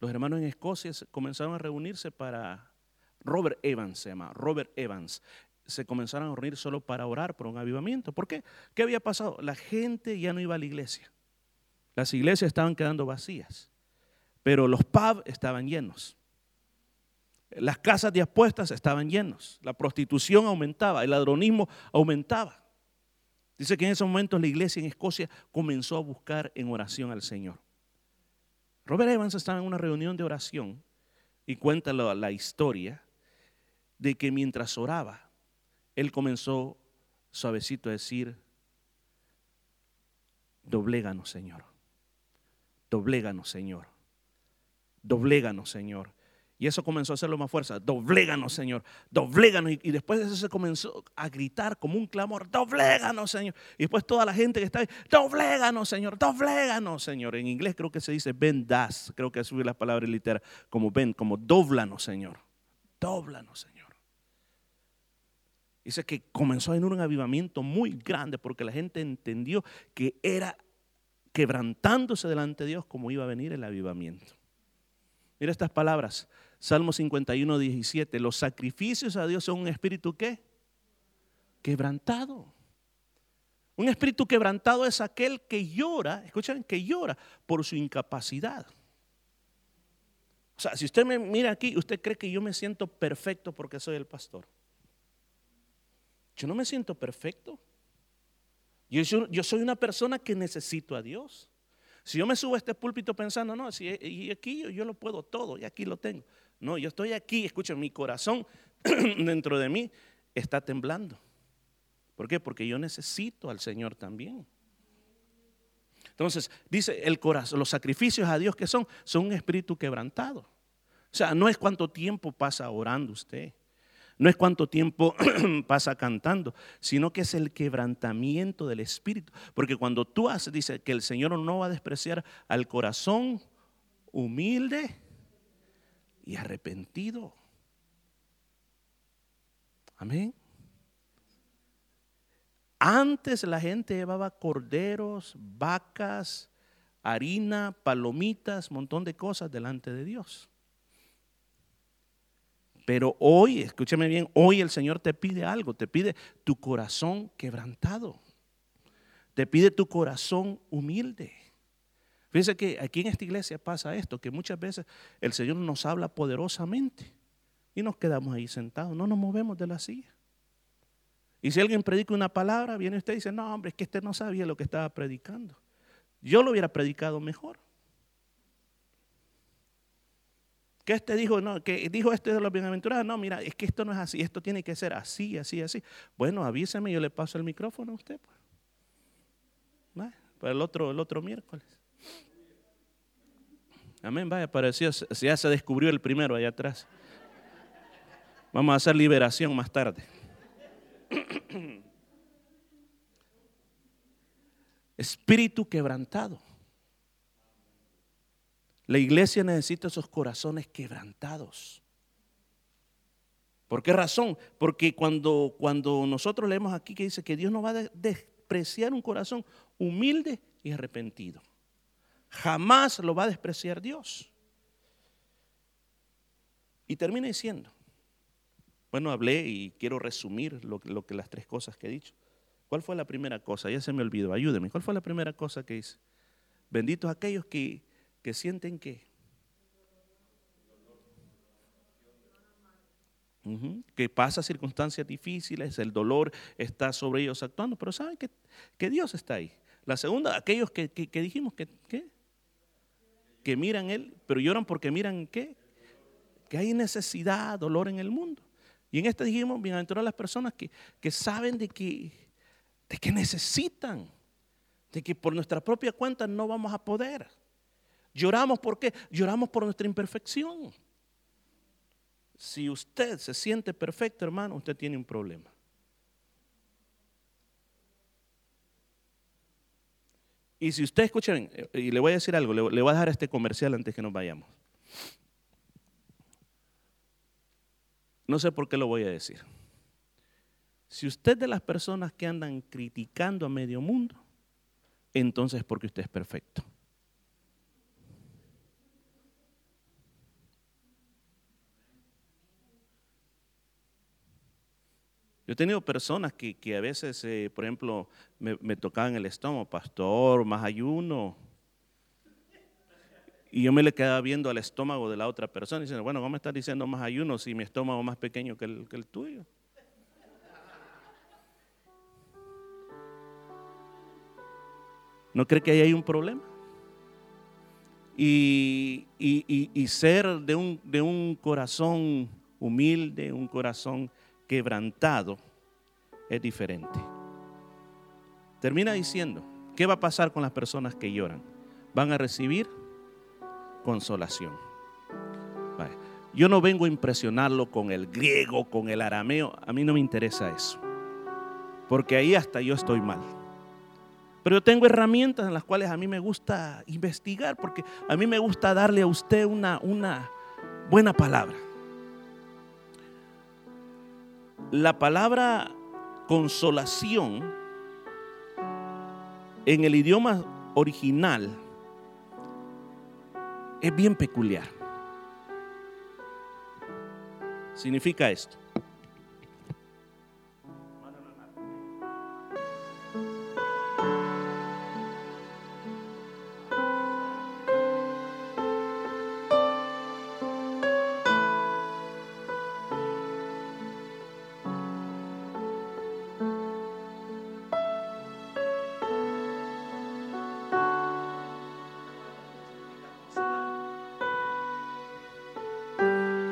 Los hermanos en Escocia comenzaron a reunirse para, Robert Evans se llama, Robert Evans, se comenzaron a reunir solo para orar por un avivamiento. ¿Por qué? ¿Qué había pasado? La gente ya no iba a la iglesia. Las iglesias estaban quedando vacías, pero los pubs estaban llenos. Las casas de apuestas estaban llenos. La prostitución aumentaba, el ladronismo aumentaba. Dice que en esos momentos la iglesia en Escocia comenzó a buscar en oración al Señor. Robert Evans estaba en una reunión de oración y cuenta la, historia de que mientras oraba, él comenzó suavecito a decir, dobléganos Señor, dobléganos Señor, dobléganos Señor. Y eso comenzó a hacerlo más fuerza. Dobléganos, Señor. Dobléganos. Y, después de eso se comenzó a gritar como un clamor. Dobléganos, Señor. Y después toda la gente que está ahí. Dobléganos, Señor. Dobléganos, Señor. En inglés creo que se dice ven das. Creo que subir las palabras literal como ven, como doblanos, Señor. Doblanos, Señor. Dice que comenzó a venir un avivamiento muy grande porque la gente entendió que era quebrantándose delante de Dios como iba a venir el avivamiento. Mira estas palabras. Salmo 51, 17. Los sacrificios a Dios son un espíritu qué? Quebrantado. Un espíritu quebrantado es aquel que llora, escuchen, que llora por su incapacidad. O sea, si usted me mira aquí, usted cree que yo me siento perfecto porque soy el pastor. Yo no me siento perfecto. Yo, soy una persona que necesito a Dios. Si yo me subo a este púlpito pensando, no, si, y aquí yo, lo puedo todo, y aquí lo tengo. No, yo estoy aquí, escuchen, mi corazón (clears throat) dentro de mí está temblando. ¿Por qué? Porque yo necesito al Señor también. Entonces, dice el corazón, los sacrificios a Dios que son, son un espíritu quebrantado. O sea, no es cuánto tiempo pasa orando usted. No es cuánto tiempo (clears throat) pasa cantando, sino que es el quebrantamiento del espíritu. Porque cuando tú haces, dice que el Señor no va a despreciar al corazón humilde y arrepentido. Amén. Antes la gente llevaba corderos, vacas, harina, palomitas, montón de cosas delante de Dios. Pero hoy, escúchame bien, hoy el Señor te pide algo, te pide tu corazón quebrantado, te pide tu corazón humilde. Fíjense que aquí en esta iglesia pasa esto, que muchas veces el Señor nos habla poderosamente y nos quedamos ahí sentados, no nos movemos de la silla. Y si alguien predica una palabra, viene usted y dice, no, hombre, es que usted no sabía lo que estaba predicando. Yo lo hubiera predicado mejor. ¿Qué este dijo? No, que dijo este de los bienaventurados. No, mira, es que esto no es así, esto tiene que ser así, así, así. Bueno, avíseme, yo le paso el micrófono a usted. Pues. Para el otro, el otro miércoles. Amén, vaya, pareció, ya se descubrió el primero allá atrás. Vamos a hacer liberación más tarde. (clears throat) Espíritu quebrantado. La iglesia necesita esos corazones quebrantados. ¿Por qué razón? Porque cuando, cuando nosotros leemos aquí que dice que Dios no va a despreciar un corazón humilde y arrepentido. Jamás lo va a despreciar Dios. Y termina diciendo, bueno, hablé y quiero resumir lo, lo, que las tres cosas que he dicho. ¿Cuál fue la primera cosa? Ya se me olvidó, ayúdeme. ¿Cuál fue la primera cosa que hice? Benditos aquellos que que sienten que que pasa circunstancias difíciles, el dolor está sobre ellos actuando, pero saben que, que Dios está ahí. La segunda, aquellos que, dijimos que, que miran Él, pero lloran porque miran qué? Que hay necesidad, dolor en el mundo. Y en este dijimos, bienaventuradas las personas que, que saben de que, de que necesitan, de que por nuestra propia cuenta no vamos a poder. Lloramos por qué? Lloramos por nuestra imperfección. Si usted se siente perfecto, hermano, usted tiene un problema. Y si usted escucha, y le voy a decir algo, le, voy a dejar este comercial antes que nos vayamos. No sé por qué lo voy a decir. Si usted de las personas que andan criticando a medio mundo, entonces es porque usted es perfecto. Yo he tenido personas que, a veces, eh, por ejemplo, me, tocaban el estómago, pastor, más ayuno. Y yo me le quedaba viendo al estómago de la otra persona y diciendo, bueno, ¿cómo me estás diciendo más ayuno si mi estómago es más pequeño que el, que tuyo? ¿No cree que ahí hay un problema? Y, y, ser de un, de un corazón humilde, un corazón quebrantado es diferente. Termina diciendo, ¿qué va a pasar con las personas que lloran? Van a recibir consolación. Yo no vengo a impresionarlo con el griego, con el arameo, a mí no me interesa eso, porque ahí hasta yo estoy mal. Pero yo tengo herramientas en las cuales a mí me gusta investigar, porque a mí me gusta darle a usted una, una buena palabra. La palabra consolación en el idioma original es bien peculiar. Significa esto.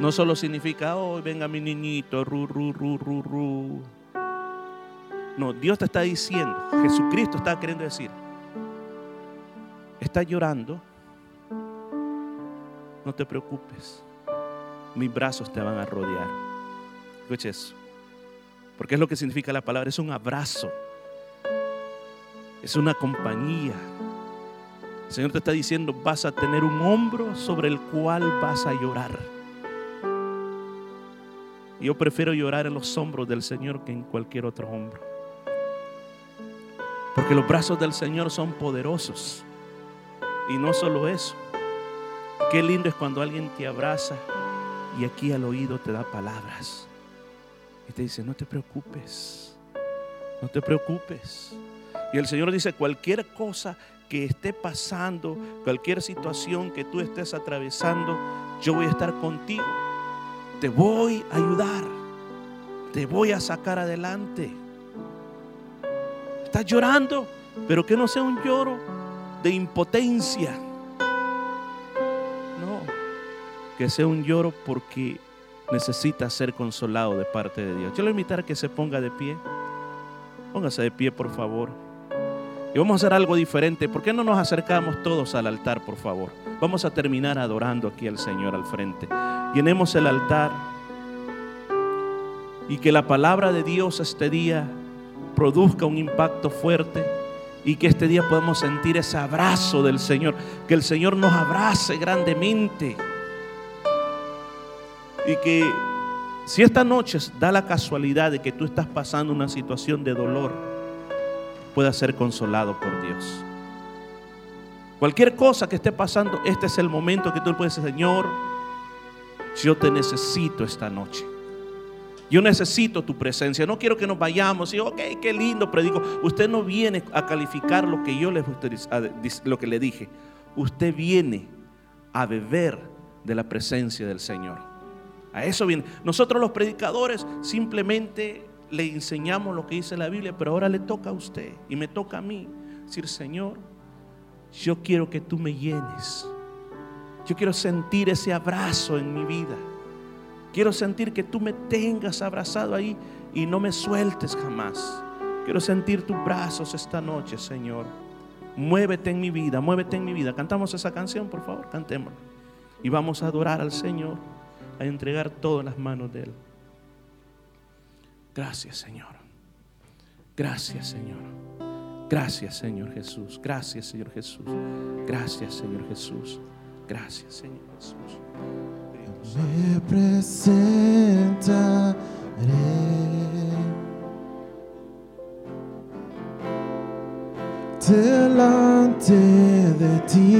No solo significa, hoy venga mi niñito, ru, ru, ru, ru, ru. No, Dios te está diciendo, Jesucristo está queriendo decir, está llorando, no te preocupes, mis brazos te van a rodear. Escuche eso, porque es lo que significa la palabra, es un abrazo, es una compañía. El Señor te está diciendo, vas a tener un hombro sobre el cual vas a llorar. Yo prefiero llorar en los hombros del Señor que en cualquier otro hombro. Porque los brazos del Señor son poderosos. Y no solo eso. Qué lindo es cuando alguien te abraza y aquí al oído te da palabras. Y te dice, no te preocupes. No te preocupes. Y el Señor dice, cualquier cosa que esté pasando, cualquier situación que tú estés atravesando, yo voy a estar contigo te voy a ayudar, te voy a sacar adelante. Estás llorando, pero que no sea un lloro de impotencia. No, que sea un lloro porque necesita ser consolado de parte de Dios. Yo le invitar a que se ponga de pie. Póngase de pie, por favor. Y vamos a hacer algo diferente. ¿Por qué no nos acercamos todos al altar, por favor? Vamos a terminar adorando aquí al Señor al frente. Llenemos el altar y que la palabra de Dios este día produzca un impacto fuerte y que este día podamos sentir ese abrazo del Señor, que el Señor nos abrace grandemente y que si esta noche da la casualidad de que tú estás pasando una situación de dolor, pueda ser consolado por Dios. Cualquier cosa que esté pasando, este es el momento que tú puedes decir, Señor, yo te necesito esta noche. Yo necesito tu presencia. No quiero que nos vayamos y, ok, qué lindo predico. Usted no viene a calificar lo que yo le, lo que le dije. Usted viene a beber de la presencia del Señor. A eso viene. Nosotros los predicadores simplemente le enseñamos lo que dice la Biblia, pero ahora le toca a usted y me toca a mí decir, Señor, yo quiero que tú me llenes. Yo quiero sentir ese abrazo en mi vida. Quiero sentir que tú me tengas abrazado ahí y no me sueltes jamás. Quiero sentir tus brazos esta noche, Señor. Muévete en mi vida, muévete en mi vida. Cantamos esa canción, por favor, cantémosla. Y vamos a adorar al Señor, a entregar todo en las manos de Él. Gracias, Señor. Gracias, Señor. Gracias, Señor Jesús. Gracias, Señor Jesús. Gracias, Señor Jesús. Gracias, Señor Jesús. Me presentaré. Delante de ti.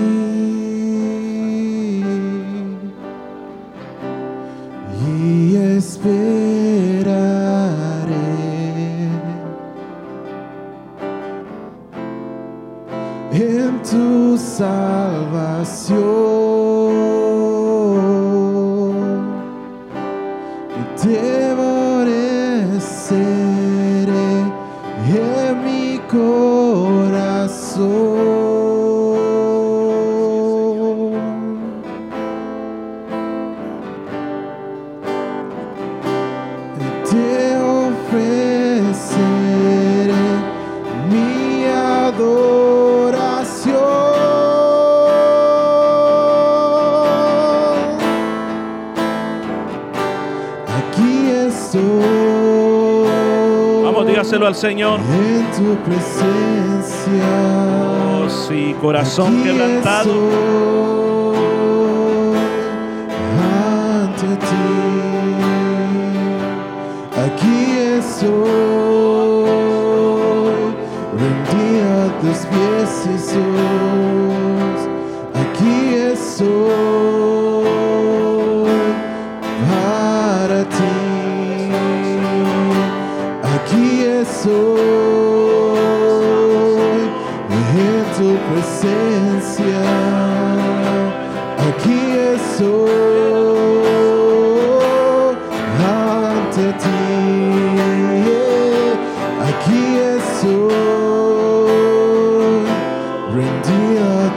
Y esperaré. En tu salvación Señor. En tu presencia. Oh, sí, corazón Aquí quebrantado. estoy ante ti. Aquí estoy, rendido a tus pies, Jesús.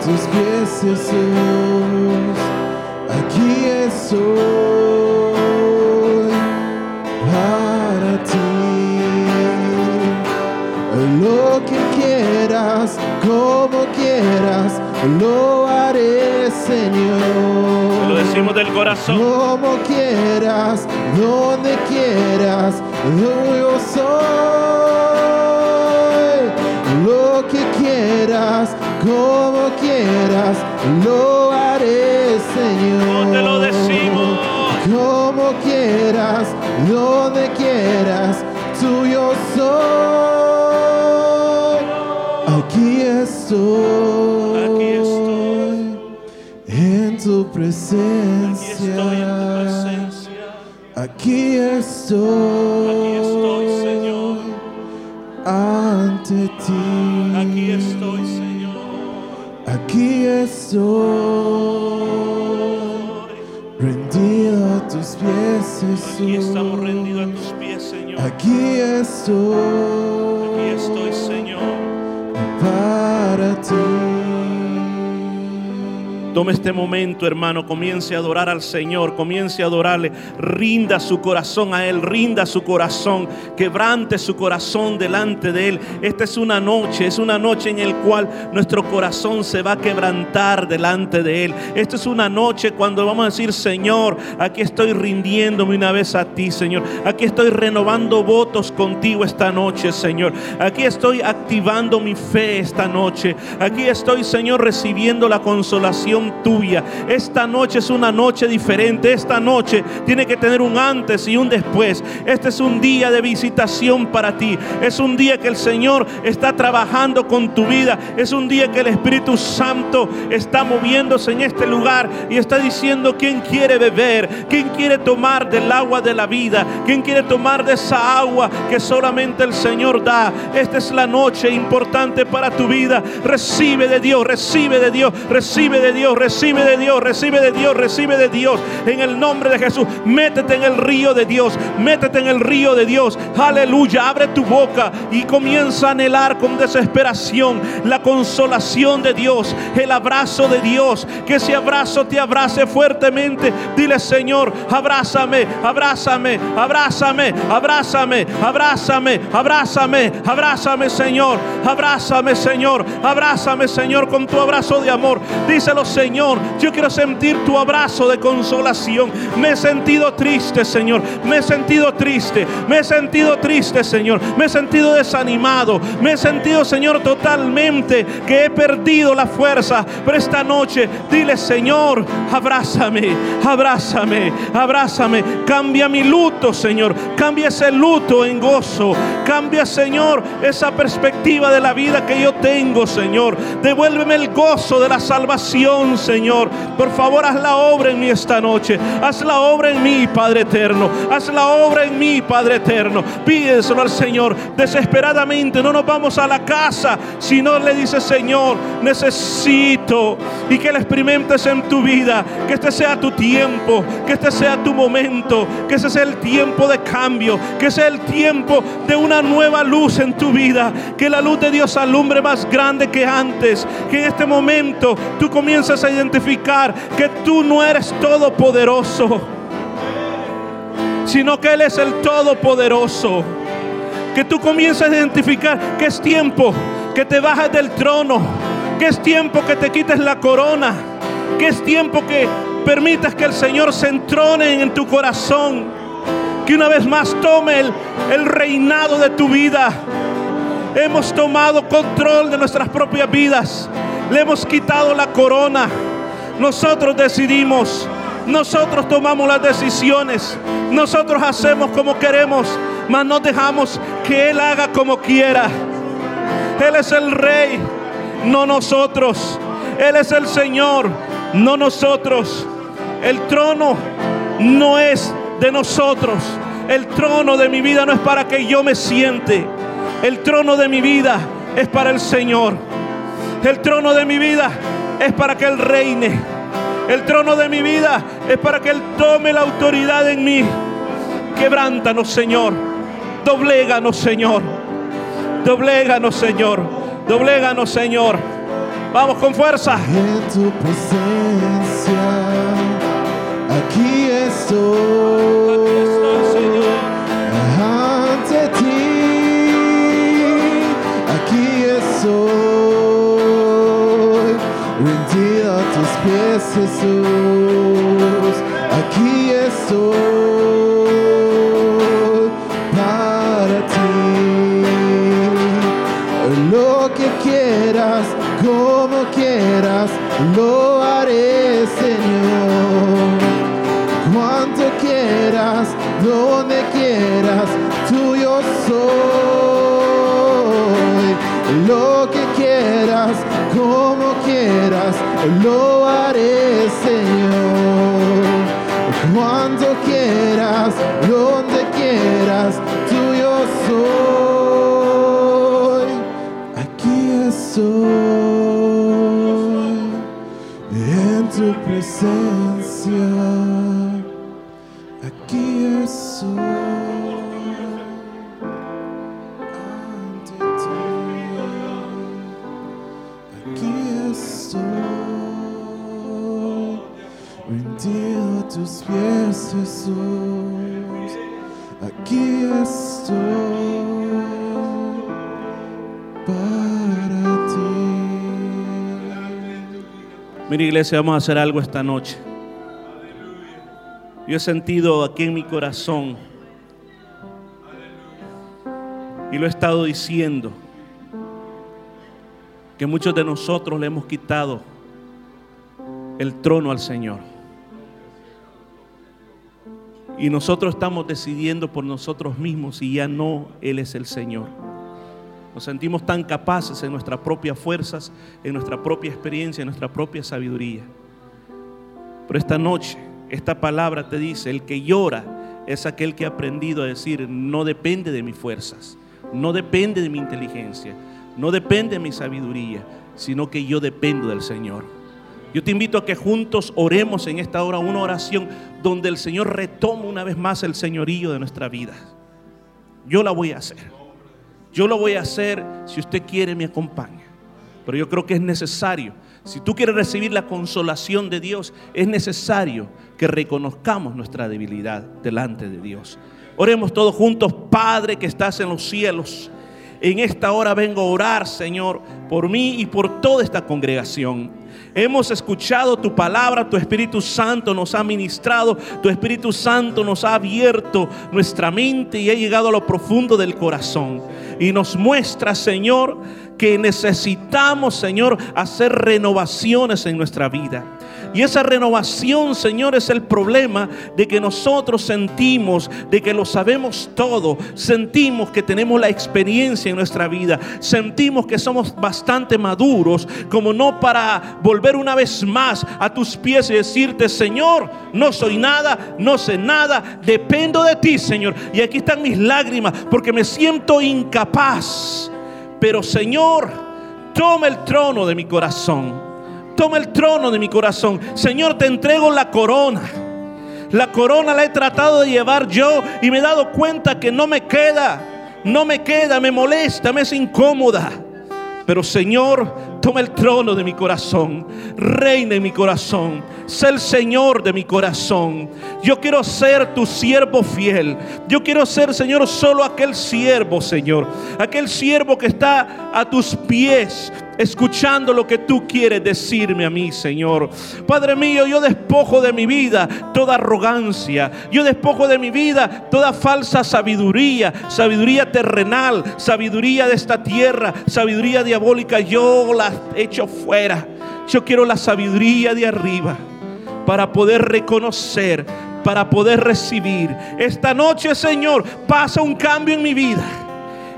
Tus pies, Jesús. Aquí estoy para ti. Lo que quieras, como quieras, lo haré, Señor. Lo decimos del corazón. Como quieras, donde quieras, yo soy. Lo que quieras, como quieras, lo haré, Señor. Te lo decimos. Como quieras, donde quieras, tuyo soy. Aquí estoy. Aquí estoy. En tu Aquí presencia. estoy en tu presencia. Aquí estoy. Aquí Tome este momento, hermano, comience a adorar al Señor, comience a adorarle, rinda su corazón a Él, rinda su corazón, quebrante su corazón delante de Él. Esta es una noche, es una noche en el cual nuestro corazón se va a quebrantar delante de Él. Esta es una noche cuando vamos a decir, Señor, aquí estoy rindiéndome una vez a ti, Señor. Aquí estoy renovando votos contigo esta noche, Señor. Aquí estoy activando mi fe esta noche. Aquí estoy, Señor, recibiendo la consolación tuya. Esta noche es una noche diferente. Esta noche tiene que tener un antes y un después. Este es un día de visitación para ti. Es un día que el Señor está trabajando con tu vida. Es un día que el Espíritu Santo está moviéndose en este lugar y está diciendo quién quiere beber, quién quiere tomar del agua de la vida, quién quiere tomar de esa agua que solamente el Señor da. Esta es la noche importante para tu vida. Recibe de Dios, recibe de Dios, recibe de Dios, Recibe de Dios, recibe de Dios, recibe de Dios. En el nombre de Jesús, métete en el río de Dios, métete en el río de Dios. Aleluya, abre tu boca y comienza a anhelar con desesperación la consolación de Dios, el abrazo de Dios. Que ese abrazo te abrace fuertemente. Dile, Señor, abrázame, abrázame, abrázame, abrázame, abrázame, abrázame, abrázame, Señor, abrázame, Señor, abrázame, Señor, con tu abrazo de amor. Díselo, Señor, yo quiero sentir tu abrazo de consolación. Me he sentido triste, Señor, me he sentido triste, me he sentido triste, Señor, me he sentido desanimado, me he sentido, Señor, totalmente que he perdido la fuerza. Pero esta noche, dile, Señor, abrázame, abrázame, abrázame, cambia mi luto, Señor, cambia ese luto en gozo, cambia, Señor, esa perspectiva de la vida que yo tengo, Señor. Devuélveme el gozo de la salvación, Señor. Por favor, haz la obra en mí esta noche. Haz la obra en mí, Padre eterno. Haz la obra en mí, Padre eterno. Pídeselo al Señor desesperadamente. No nos vamos a la casa, sino le dice, Señor, necesito y que le experimentes en tu vida. Que este sea tu tiempo, que este sea tu momento, que ese sea el tiempo de cambio, que sea el tiempo de una nueva luz en tu vida. Que la luz de Dios alumbre más grande que antes. Que en este momento tú comiences identificar que tú no eres todopoderoso, sino que Él es el todopoderoso. Que tú comiences a identificar que es tiempo que te bajes del trono, que es tiempo que te quites la corona, que es tiempo que permitas que el Señor se entrone en tu corazón, que una vez más tome el reinado de tu vida. Hemos tomado control de nuestras propias vidas, le hemos quitado la corona. Nosotros decidimos, nosotros tomamos las decisiones, nosotros hacemos como queremos, mas no dejamos que Él haga como quiera. Él es el rey, no nosotros. Él es el Señor, no nosotros. El trono no es de nosotros. El trono de mi vida no es para que yo me siente. El trono de mi vida es para el Señor. El trono de mi vida es para que Él reine. El trono de mi vida es para que Él tome la autoridad en mí. Quebrántanos, Señor. Dobléganos, Señor. Dobléganos, Señor. Dobléganos, Señor. Vamos con fuerza. Iglesia, vamos a hacer algo esta noche. Yo he sentido aquí en mi corazón y lo he estado diciendo que muchos de nosotros le hemos quitado el trono al Señor. Y nosotros estamos decidiendo por nosotros mismos y ya no Él es el Señor. Nos sentimos tan capaces en nuestras propias fuerzas, en nuestra propia experiencia, en nuestra propia sabiduría. Pero esta noche, esta palabra te dice, el que llora es aquel que ha aprendido a decir, no depende de mis fuerzas, no depende de mi inteligencia, no depende de mi sabiduría, sino que yo dependo del Señor. Yo te invito a que juntos oremos en esta hora una oración donde el Señor retoma una vez más el señorío de nuestra vida. Yo la voy a hacer. Yo lo voy a hacer si usted quiere me acompaña. Pero yo creo que es necesario. Si tú quieres recibir la consolación de Dios, es necesario que reconozcamos nuestra debilidad delante de Dios. Oremos todos juntos, Padre que estás en los cielos. En esta hora vengo a orar, Señor, por mí y por toda esta congregación. Hemos escuchado tu palabra, tu Espíritu Santo nos ha ministrado, tu Espíritu Santo nos ha abierto nuestra mente y ha llegado a lo profundo del corazón. Y nos muestra, Señor, que necesitamos, Señor, hacer renovaciones en nuestra vida. Y esa renovación, Señor, es el problema de que nosotros sentimos, de que lo sabemos todo, sentimos que tenemos la experiencia en nuestra vida, sentimos que somos bastante maduros, como no para volver una vez más a tus pies y decirte, Señor, no soy nada, no sé nada, dependo de ti, Señor. Y aquí están mis lágrimas porque me siento incapaz. Pero Señor, toma el trono de mi corazón. Toma el trono de mi corazón. Señor, te entrego la corona. La corona la he tratado de llevar yo y me he dado cuenta que no me queda. No me queda, me molesta, me es incómoda. Pero Señor, toma el trono de mi corazón, reina en mi corazón, sé el Señor de mi corazón. Yo quiero ser tu siervo fiel. Yo quiero ser, Señor, solo aquel siervo, Señor. Aquel siervo que está a tus pies, escuchando lo que tú quieres decirme a mí, Señor. Padre mío, yo despojo de mi vida toda arrogancia. Yo despojo de mi vida toda falsa sabiduría, sabiduría terrenal, sabiduría de esta tierra, sabiduría diabólica. Yo la echo fuera. Yo quiero la sabiduría de arriba para poder reconocer, para poder recibir. Esta noche, Señor, pasa un cambio en mi vida.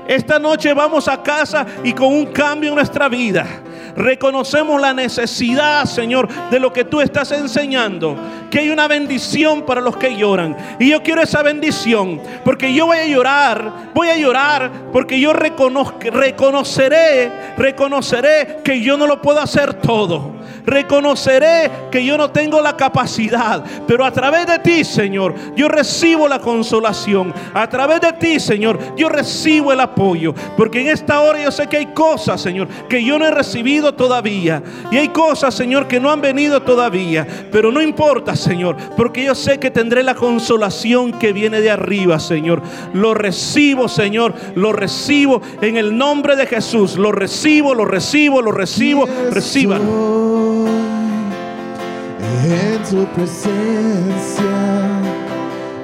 Esta noche vamos a casa y con un cambio en nuestra vida. Reconocemos la necesidad, Señor, de lo que tú estás enseñando. Que hay una bendición para los que lloran. Y yo quiero esa bendición. Porque yo voy a llorar. Voy a llorar porque yo reconoceré, reconoceré que yo no lo puedo hacer todo. Reconoceré que yo no tengo la capacidad. Pero a través de ti, Señor, yo recibo la consolación. A través de ti, Señor, yo recibo el apoyo. Porque en esta hora yo sé que hay cosas, Señor, que yo no he recibido todavía. Y hay cosas, Señor, que no han venido todavía. Pero no importa, Señor, porque yo sé que tendré la consolación que viene de arriba, Señor. Lo recibo, Señor. Lo recibo en el nombre de Jesús. Lo recibo, lo recibo, lo recibo. Reciban. En tu presencia,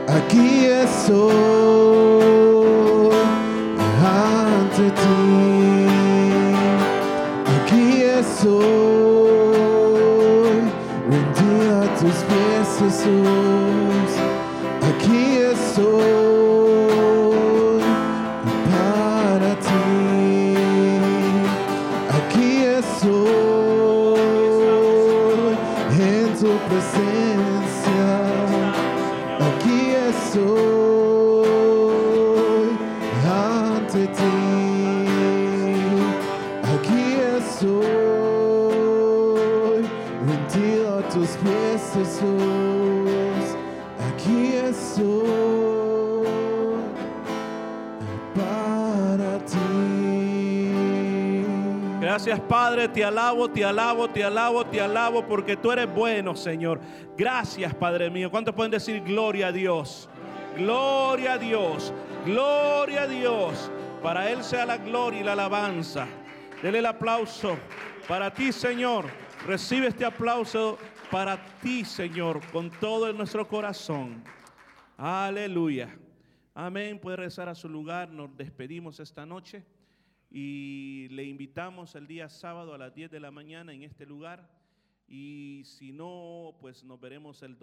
aquí estoy ante ti. Aquí estoy, rendido a tus pies, Jesús. Aquí estoy Gracias Padre, te alabo, te alabo, te alabo, te alabo porque tú eres bueno, Señor. Gracias Padre mío. ¿Cuántos pueden decir gloria a Dios? Gloria a Dios, gloria a Dios. Para Él sea la gloria y la alabanza. Dele el aplauso para ti, Señor. Recibe este aplauso para ti, Señor, con todo nuestro corazón. Aleluya. Amén. Puede rezar a su lugar. Nos despedimos esta noche y le invitamos el día sábado a las 10 de la mañana en este lugar. Y si no, pues nos veremos el domingo.